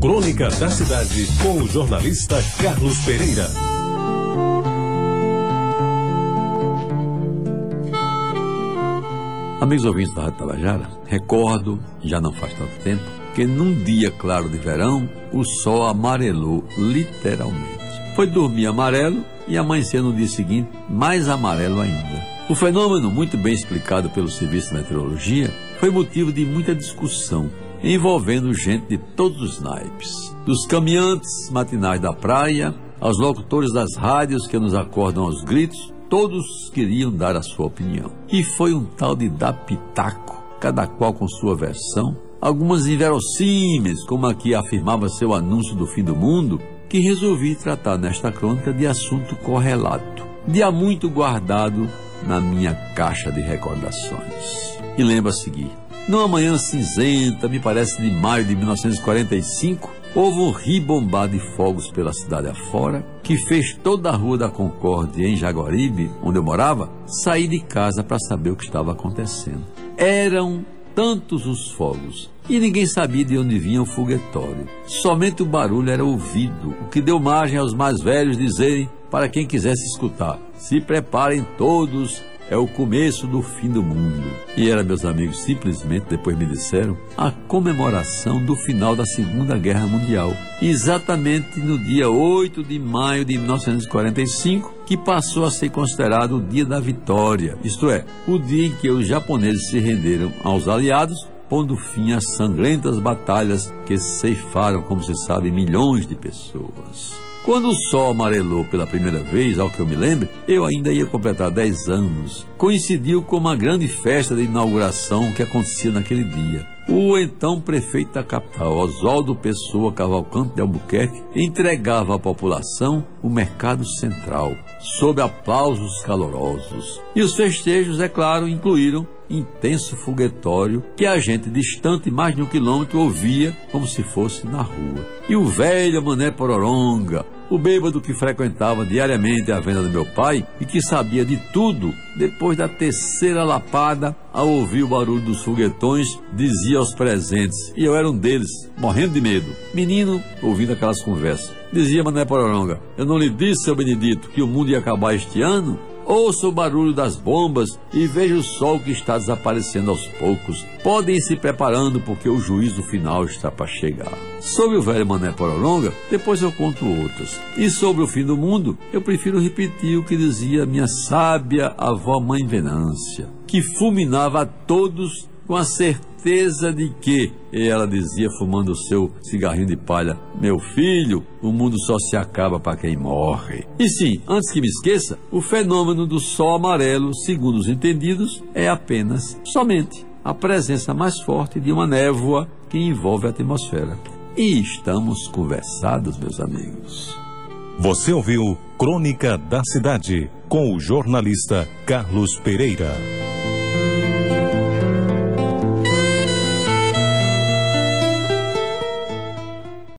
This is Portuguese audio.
Crônica da Cidade, com o jornalista Carlos Pereira. Amigos ouvintes da Rádio Tabajara, recordo, já não faz tanto tempo, que num dia claro de verão, o sol amarelou literalmente. Foi dormir amarelo e amanhecer no dia seguinte mais amarelo ainda. O fenômeno, muito bem explicado pelo Serviço de Meteorologia, foi motivo de muita discussão, envolvendo gente de todos os naipes. Dos caminhantes matinais da praia, aos locutores das rádios que nos acordam aos gritos, todos queriam dar a sua opinião. E foi um tal de dar pitaco, cada qual com sua versão, algumas inverossímeis, como a que afirmava seu anúncio do fim do mundo, que resolvi tratar nesta crônica de assunto correlato, de há muito guardado na minha caixa de recordações. E lembra seguir: numa manhã cinzenta, me parece de maio de 1945, houve um ribombar de fogos pela cidade afora, que fez toda a rua da Concórdia em Jaguaribe, onde eu morava, sair de casa para saber o que estava acontecendo. Eram tantos os fogos e ninguém sabia de onde vinha o foguetório. Somente o barulho era ouvido, o que deu margem aos mais velhos dizerem para quem quisesse escutar: se preparem todos é o começo do fim do mundo. E era, meus amigos, simplesmente, depois me disseram, a comemoração do final da Segunda Guerra Mundial. Exatamente no dia 8 de maio de 1945, que passou a ser considerado o dia da vitória, isto é, o dia em que os japoneses se renderam aos aliados pondo fim às sangrentas batalhas que ceifaram, como se sabe, milhões de pessoas. Quando o sol amarelou pela primeira vez, ao que eu me lembro, eu ainda ia completar 10 anos. Coincidiu com uma grande festa de inauguração que acontecia naquele dia. O então prefeito da capital, Oswaldo Pessoa Cavalcante de Albuquerque, entregava à população o mercado central, sob aplausos calorosos. E os festejos, é claro, incluíram intenso foguetório que a gente distante mais de um quilômetro ouvia como se fosse na rua. E o velho Mané Pororonga, o bêbado que frequentava diariamente a venda do meu pai e que sabia de tudo, depois da terceira lapada, ao ouvir o barulho dos foguetões, dizia aos presentes, e eu era um deles, morrendo de medo. Menino, ouvindo aquelas conversas. Dizia Mané Pororonga, eu não lhe disse, seu Benedito, que o mundo ia acabar este ano? Ouça o barulho das bombas e veja o sol que está desaparecendo aos poucos. Podem ir se preparando porque o juízo final está para chegar. Sobre o velho Mané Pororonga, depois eu conto outras. E sobre o fim do mundo, eu prefiro repetir o que dizia minha sábia avó Mãe Venância, que fulminava a todos com a certeza de que, e ela dizia fumando o seu cigarrinho de palha, meu filho, o mundo só se acaba para quem morre. E sim, antes que me esqueça, o fenômeno do sol amarelo, segundo os entendidos, é apenas, somente, a presença mais forte de uma névoa que envolve a atmosfera. E estamos conversados, meus amigos. Você ouviu Crônica da Cidade com o jornalista Carlos Pereira.